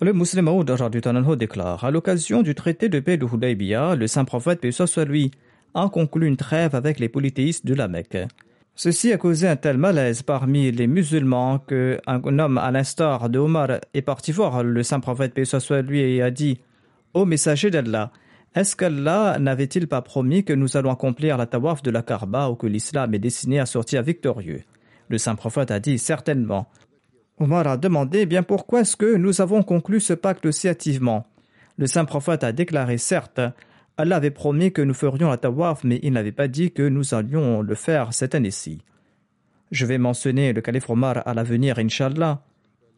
Le musulman Maud déclare À l'occasion du traité de paix de Hudaybiyah, le saint prophète, paix lui, a conclu une trêve avec les polythéistes de la Mecque. Ceci a causé un tel malaise parmi les musulmans qu'un homme à l'instar de Omar est parti voir le saint prophète paix soit lui et a dit Ô messager d'Allah, est-ce qu'Allah n'avait-il pas promis que nous allons accomplir la tawaf de la Karba ou que l'islam est destiné à sortir victorieux? Le saint prophète a dit certainement. Omar a demandé bien pourquoi est-ce que nous avons conclu ce pacte si hâtivement Le saint prophète a déclaré certes, Allah avait promis que nous ferions la tawaf, mais il n'avait pas dit que nous allions le faire cette année-ci. Je vais mentionner le calife Omar à l'avenir, Inch'Allah.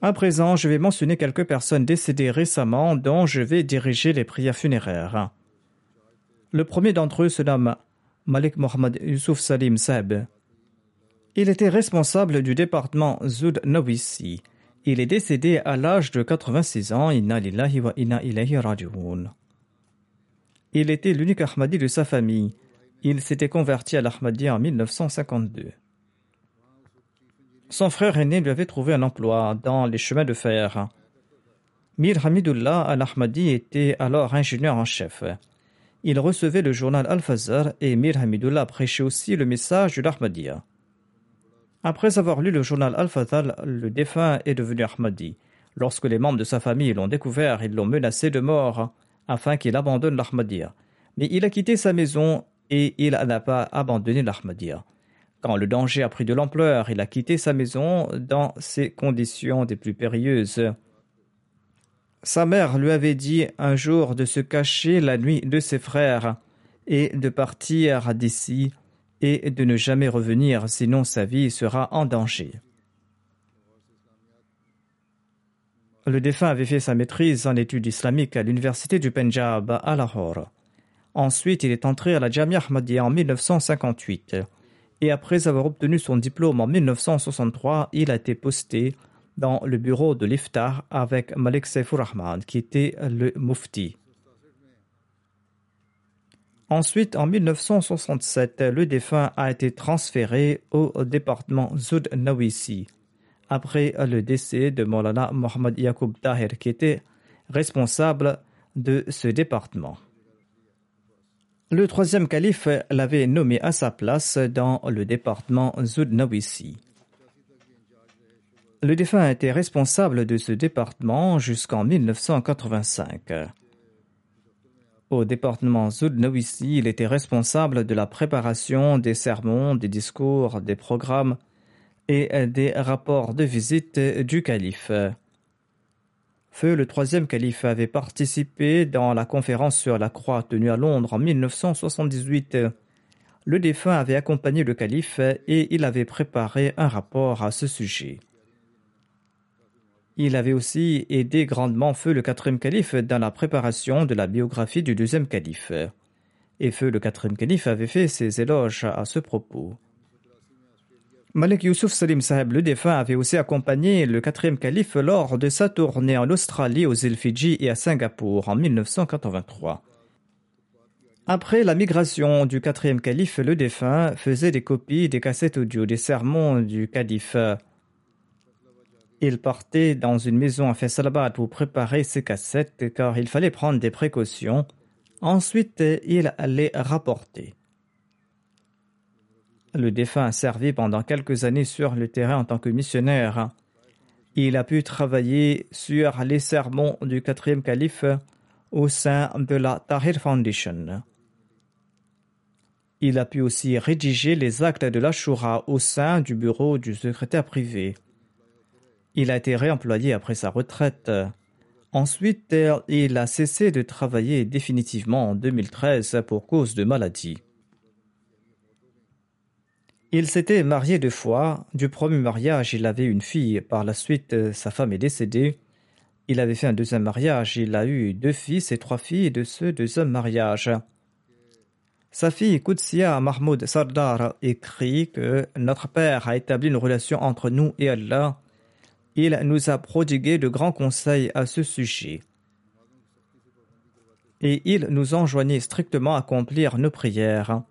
À présent, je vais mentionner quelques personnes décédées récemment dont je vais diriger les prières funéraires. Le premier d'entre eux se nomme Malik Mohamed Yusuf Salim Saeb. Il était responsable du département Zud Nawisi. Il est décédé à l'âge de 86 ans. Inna lillahi wa inna ilayhi raji'un. Il était l'unique Ahmadi de sa famille. Il s'était converti à l'Ahmadi en 1952. Son frère aîné lui avait trouvé un emploi dans les chemins de fer. Mir Hamidullah al-Ahmadi était alors ingénieur en chef. Il recevait le journal Al-Fazar et Mir Hamidullah prêchait aussi le message de l'Ahmadiyya. Après avoir lu le journal Al-Fazar, le défunt est devenu Ahmadi. Lorsque les membres de sa famille l'ont découvert, ils l'ont menacé de mort afin qu'il abandonne l'Ahmadiyya. Mais il a quitté sa maison et il n'a pas abandonné l'Ahmadiyya. Quand le danger a pris de l'ampleur, il a quitté sa maison dans ces conditions des plus périlleuses. Sa mère lui avait dit un jour de se cacher la nuit de ses frères et de partir d'ici et de ne jamais revenir, sinon sa vie sera en danger. Le défunt avait fait sa maîtrise en études islamiques à l'université du Punjab à Lahore. Ensuite, il est entré à la Jamia Ahmadiyya en 1958. Et après avoir obtenu son diplôme en 1963, il a été posté dans le bureau de l'Iftar avec Malik Saifur qui était le mufti. Ensuite, en 1967, le défunt a été transféré au département Zud Nawisi après le décès de Maulana Mohamed Yacoub Tahir, qui était responsable de ce département. Le troisième calife l'avait nommé à sa place dans le département Zud Nawisi. Le défunt était responsable de ce département jusqu'en 1985. Au département Zud Nawisi, il était responsable de la préparation des sermons, des discours, des programmes et des rapports de visite du calife. Feu, le troisième calife, avait participé dans la conférence sur la croix tenue à Londres en 1978. Le défunt avait accompagné le calife et il avait préparé un rapport à ce sujet. Il avait aussi aidé grandement Feu le quatrième calife dans la préparation de la biographie du deuxième calife. Et Feu le quatrième calife avait fait ses éloges à ce propos. Malik Youssouf Salim Saheb, le défunt, avait aussi accompagné le quatrième calife lors de sa tournée en Australie, aux îles Fidji et à Singapour en 1983. Après la migration du quatrième calife, le défunt faisait des copies des cassettes audio des sermons du calife. Il partait dans une maison à Faisalabad pour préparer ses cassettes car il fallait prendre des précautions. Ensuite, il allait rapporter. Le défunt a servi pendant quelques années sur le terrain en tant que missionnaire. Il a pu travailler sur les sermons du quatrième calife au sein de la Tahir Foundation. Il a pu aussi rédiger les actes de l'Ashura au sein du bureau du secrétaire privé. Il a été réemployé après sa retraite. Ensuite, il a cessé de travailler définitivement en 2013 pour cause de maladie. Il s'était marié deux fois. Du premier mariage, il avait une fille. Par la suite, sa femme est décédée. Il avait fait un deuxième mariage. Il a eu deux fils et trois filles de ce deuxième mariage. Sa fille Koutsia Mahmoud Sardar écrit que notre Père a établi une relation entre nous et Allah. Il nous a prodigué de grands conseils à ce sujet. Et il nous enjoignait strictement à accomplir nos prières.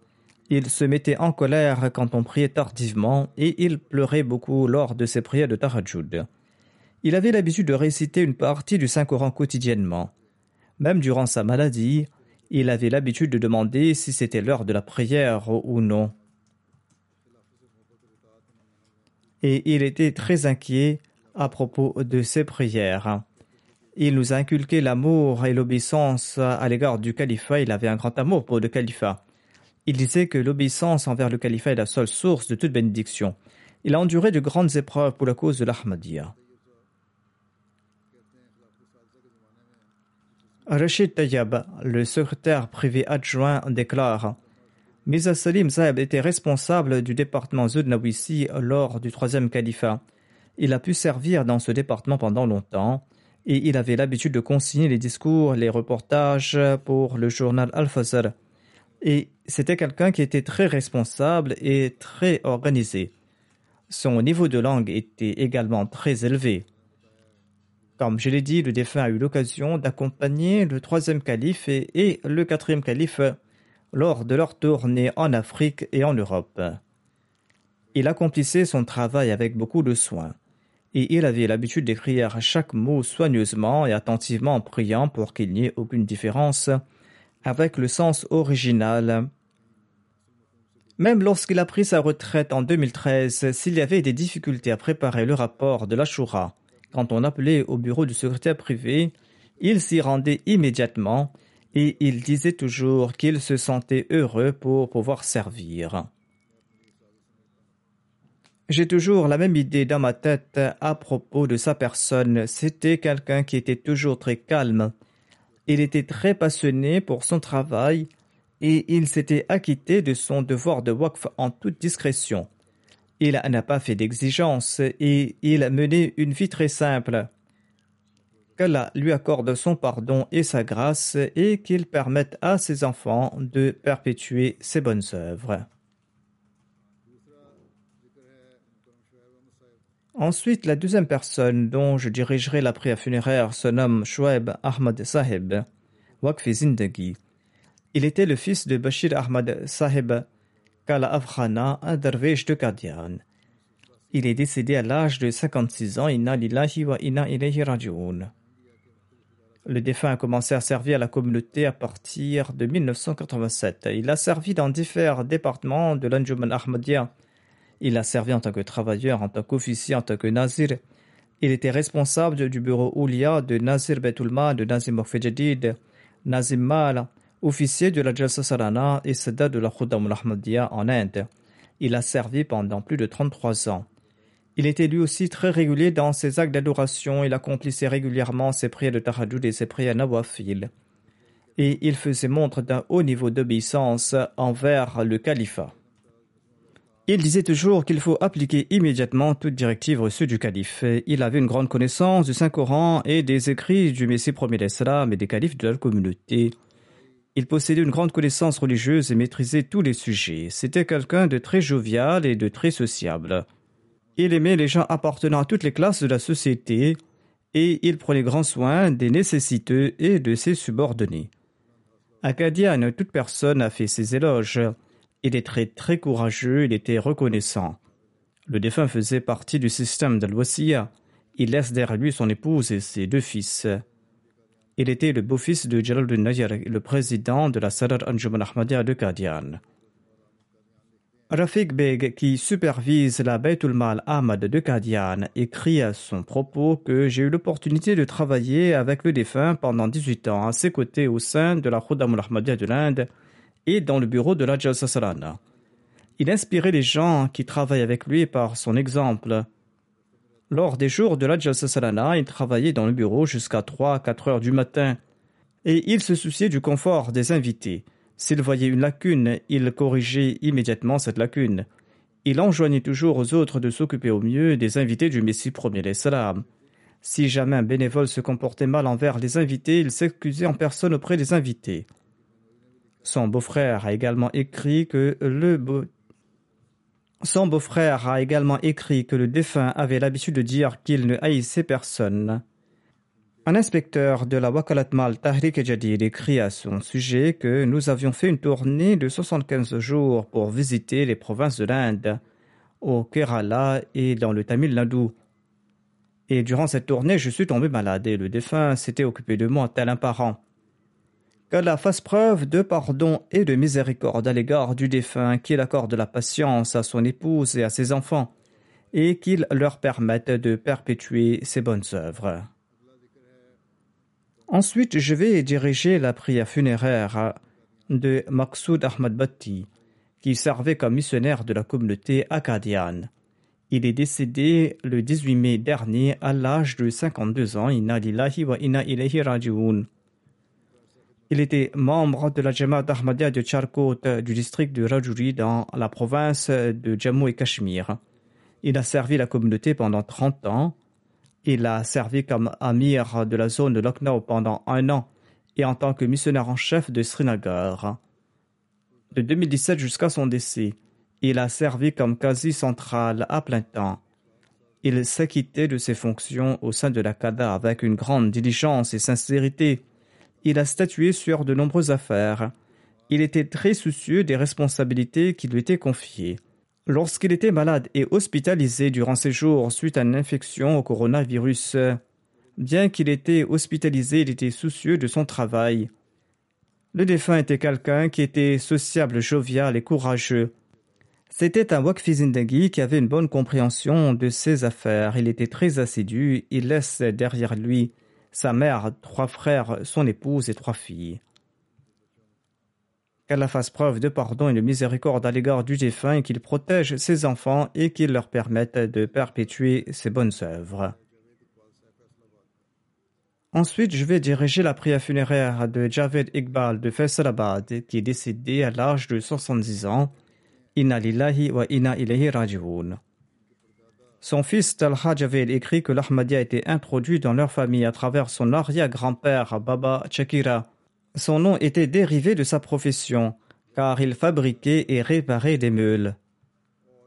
Il se mettait en colère quand on priait tardivement et il pleurait beaucoup lors de ses prières de Tarajud. Il avait l'habitude de réciter une partie du Saint-Coran quotidiennement. Même durant sa maladie, il avait l'habitude de demander si c'était l'heure de la prière ou non. Et il était très inquiet à propos de ses prières. Il nous a inculqué l'amour et l'obéissance à l'égard du califat. Il avait un grand amour pour le califat. Il disait que l'obéissance envers le califat est la seule source de toute bénédiction. Il a enduré de grandes épreuves pour la cause de l'Ahmadiyya. Rachid Tayyab, le secrétaire privé adjoint, déclare Mirza Salim Zaeb était responsable du département Zudnawisi lors du troisième califat. Il a pu servir dans ce département pendant longtemps et il avait l'habitude de consigner les discours, les reportages pour le journal Al-Fazr. Et c'était quelqu'un qui était très responsable et très organisé. Son niveau de langue était également très élevé. Comme je l'ai dit, le défunt a eu l'occasion d'accompagner le troisième calife et, le quatrième calife lors de leur tournée en Afrique et en Europe. Il accomplissait son travail avec beaucoup de soin, et il avait l'habitude d'écrire chaque mot soigneusement et attentivement en priant pour qu'il n'y ait aucune différence avec le sens original. Même lorsqu'il a pris sa retraite en 2013, s'il y avait des difficultés à préparer le rapport de l'Ashura, quand on appelait au bureau du secrétaire privé, il s'y rendait immédiatement et il disait toujours qu'il se sentait heureux pour pouvoir servir. J'ai toujours la même idée dans ma tête à propos de sa personne. C'était quelqu'un qui était toujours très calme, il était très passionné pour son travail et il s'était acquitté de son devoir de waqf en toute discrétion. Il n'a pas fait d'exigence et il menait une vie très simple. Qu'Allah lui accorde son pardon et sa grâce et qu'il permette à ses enfants de perpétuer ses bonnes œuvres. Ensuite, la deuxième personne dont je dirigerai la prière funéraire se nomme Shoaib Ahmad Sahib, Wakfi Zindagi. Il était le fils de Bashir Ahmad Sahib Kala Afghana, un de Kadian. Il est décédé à l'âge de 56 ans. Inna lillahi wa inna. Le défunt a commencé à servir la communauté à partir de 1987. Il a servi dans différents départements de l'Anjuman Ahmadiyya il a servi en tant que travailleur, en tant qu'officier, en tant que nazir. Il était responsable du bureau Oulia de Nazir Betulma de Nazim Mokfejadid, Nazim Mal, officier de la Jalsa Sarana et Sada de la Khuddam Ahmadiyya en Inde. Il a servi pendant plus de 33 ans. Il était lui aussi très régulier dans ses actes d'adoration. Il accomplissait régulièrement ses prières de tahajjud et ses prières nawafil. Et il faisait montre d'un haut niveau d'obéissance envers le califat. Il disait toujours qu'il faut appliquer immédiatement toute directive reçue du calife. Il avait une grande connaissance du Saint-Coran et des écrits du Messie premier d'Islam et des califes de la communauté. Il possédait une grande connaissance religieuse et maîtrisait tous les sujets. C'était quelqu'un de très jovial et de très sociable. Il aimait les gens appartenant à toutes les classes de la société et il prenait grand soin des nécessiteux et de ses subordonnés. À Kadian, toute personne a fait ses éloges. Il est très très courageux, il était reconnaissant. Le défunt faisait partie du système l'Wasiya. Il laisse derrière lui son épouse et ses deux fils. Il était le beau-fils de Jalal Nayar, le président de la Sadar Anjuman Ahmadiyya de Kadian. Rafik Beg, qui supervise la Baitul Mal Ahmad de Kadian, écrit à son propos que j'ai eu l'opportunité de travailler avec le défunt pendant 18 ans à ses côtés au sein de la Khuddam Ahmadiyya de l'Inde et dans le bureau de la Jalsa Il inspirait les gens qui travaillent avec lui par son exemple. Lors des jours de la Jalsa il travaillait dans le bureau jusqu'à 3 4 heures du matin et il se souciait du confort des invités. S'il voyait une lacune, il corrigeait immédiatement cette lacune. Il enjoignait toujours aux autres de s'occuper au mieux des invités du Messie premier Salam. Si jamais un bénévole se comportait mal envers les invités, il s'excusait en personne auprès des invités. Son beau-frère a également écrit que le défunt avait l'habitude de dire qu'il ne haïssait personne. Un inspecteur de la Wakalat Mal Tahrik écrit à son sujet que nous avions fait une tournée de 75 jours pour visiter les provinces de l'Inde, au Kerala et dans le Tamil Nadu. Et durant cette tournée, je suis tombé malade et le défunt s'était occupé de moi tel un parent. Qu'Allah fasse preuve de pardon et de miséricorde à l'égard du défunt, qu'il accorde la patience à son épouse et à ses enfants, et qu'il leur permette de perpétuer ses bonnes œuvres. Ensuite, je vais diriger la prière funéraire de Maksoud Ahmad Batti, qui servait comme missionnaire de la communauté acadienne. Il est décédé le 18 mai dernier à l'âge de 52 ans. Inna lillahi wa inna ilayhi raji'un. Il était membre de la Jamaat Ahmadiyya de Charkot du district de Rajouri dans la province de Jammu et Cachemire. Il a servi la communauté pendant 30 ans il a servi comme amir de la zone de Lucknow pendant un an et en tant que missionnaire en chef de Srinagar. De 2017 jusqu'à son décès, il a servi comme quasi central à plein temps. Il quitté de ses fonctions au sein de la CADA avec une grande diligence et sincérité. Il a statué sur de nombreuses affaires. Il était très soucieux des responsabilités qui lui étaient confiées. Lorsqu'il était malade et hospitalisé durant ses jours suite à une infection au coronavirus, bien qu'il était hospitalisé, il était soucieux de son travail. Le défunt était quelqu'un qui était sociable, jovial et courageux. C'était un Wakfizindagi qui avait une bonne compréhension de ses affaires. Il était très assidu. Il laisse derrière lui sa mère, trois frères, son épouse et trois filles qu'Allah fasse preuve de pardon et de miséricorde à l'égard du défunt et qu'il protège ses enfants et qu'il leur permette de perpétuer ses bonnes œuvres. Ensuite, je vais diriger la prière funéraire de Javed Iqbal de Faisalabad qui est décédé à l'âge de 70 ans. Inna lillahi wa inna ilayhi raji'un. Son fils Talha Javed écrit que l'Ahmadiyya été introduit dans leur famille à travers son arrière-grand-père Baba Chakira son nom était dérivé de sa profession, car il fabriquait et réparait des meules.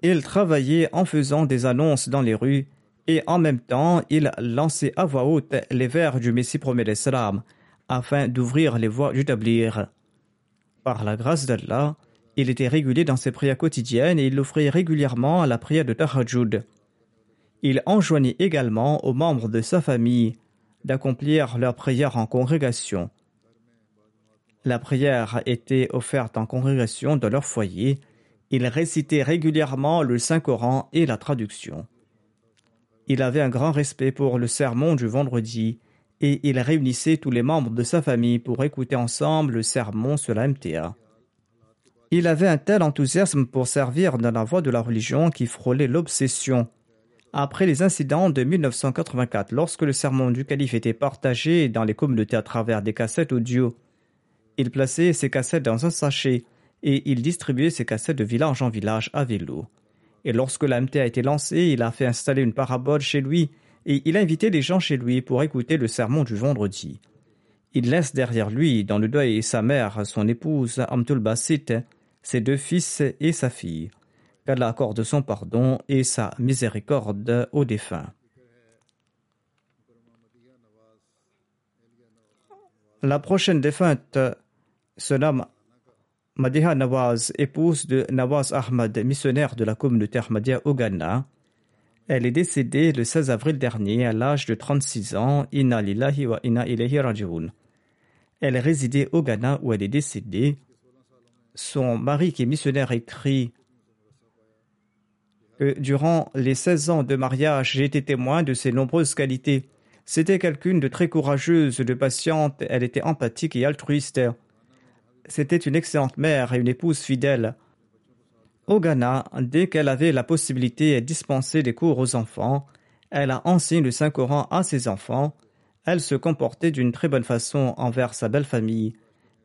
Il travaillait en faisant des annonces dans les rues et en même temps il lançait à voix haute les vers du Messie promet l'Islam afin d'ouvrir les voies du tablir. Par la grâce d'Allah, il était régulier dans ses prières quotidiennes et il offrait régulièrement à la prière de Tahajjud. Il enjoignait également aux membres de sa famille d'accomplir leurs prières en congrégation. La prière était offerte en congrégation dans leur foyer. Il récitait régulièrement le Saint-Coran et la traduction. Il avait un grand respect pour le sermon du vendredi et il réunissait tous les membres de sa famille pour écouter ensemble le sermon sur la MTA. Il avait un tel enthousiasme pour servir dans la voie de la religion qui frôlait l'obsession. Après les incidents de 1984, lorsque le sermon du calife était partagé dans les communautés à travers des cassettes audio, il plaçait ces cassettes dans un sachet et il distribuait ces cassettes de village en village à vélo. Et lorsque l'AMT a été lancé, il a fait installer une parabole chez lui et il a invité les gens chez lui pour écouter le sermon du vendredi. Il laisse derrière lui, dans le deuil, sa mère, son épouse, Amtul Basit, ses deux fils et sa fille. Qu'Allah accorde son pardon et sa miséricorde aux défunts. La prochaine défunte se nomme Madiha Nawaz, épouse de Nawaz Ahmad, missionnaire de la communauté Ahmadiyya au Ghana. Elle est décédée le 16 avril dernier à l'âge de 36 ans. Inna lillahi wa inna. Elle résidait au Ghana où elle est décédée. Son mari, qui est missionnaire, écrit que durant les 16 ans de mariage, j'ai été témoin de ses nombreuses qualités. C'était quelqu'une de très courageuse, de patiente, elle était empathique et altruiste. C'était une excellente mère et une épouse fidèle. Au Ghana, dès qu'elle avait la possibilité, de dispenser des cours aux enfants. Elle a enseigné le Saint-Coran à ses enfants. Elle se comportait d'une très bonne façon envers sa belle famille.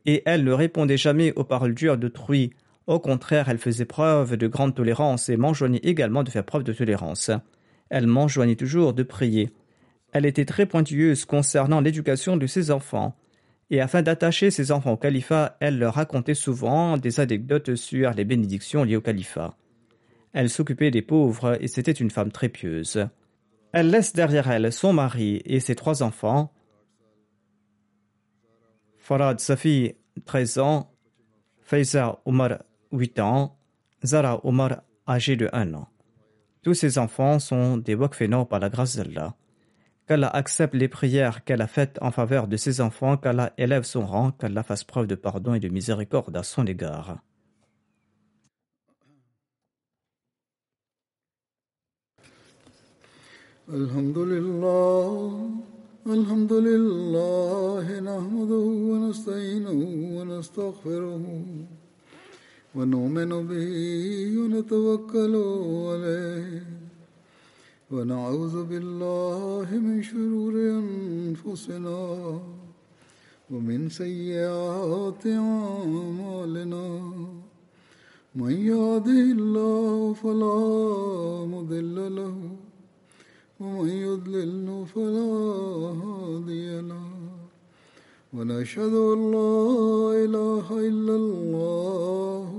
Et elle ne répondait jamais aux paroles dures d'autrui. Au contraire, elle faisait preuve de grande tolérance et m'enjoignait également de faire preuve de tolérance. Elle m'enjoignait toujours de prier. Elle était très pointilleuse concernant l'éducation de ses enfants. Et afin d'attacher ses enfants au califat, elle leur racontait souvent des anecdotes sur les bénédictions liées au califat. Elle s'occupait des pauvres et c'était une femme très pieuse. Elle laisse derrière elle son mari et ses trois enfants. Farad Safi, 13 ans, Faiza Omar, 8 ans, Zara Omar, âgée de 1 an. Tous ces enfants sont des wakfénors par la grâce d'Allah. Qu'Allah accepte les prières qu'elle a faites en faveur de ses enfants, qu'Allah élève son rang, qu'Allah fasse preuve de pardon et de miséricorde à son égard. Bihi wa natawakkalu alayhi ونعوذ بالله من شرور أنفسنا ومن سيئات أعمالنا. من يهده الله فلا مضل له ومن يضلل فلا هادي له. ونشهد أن لا إله إلا الله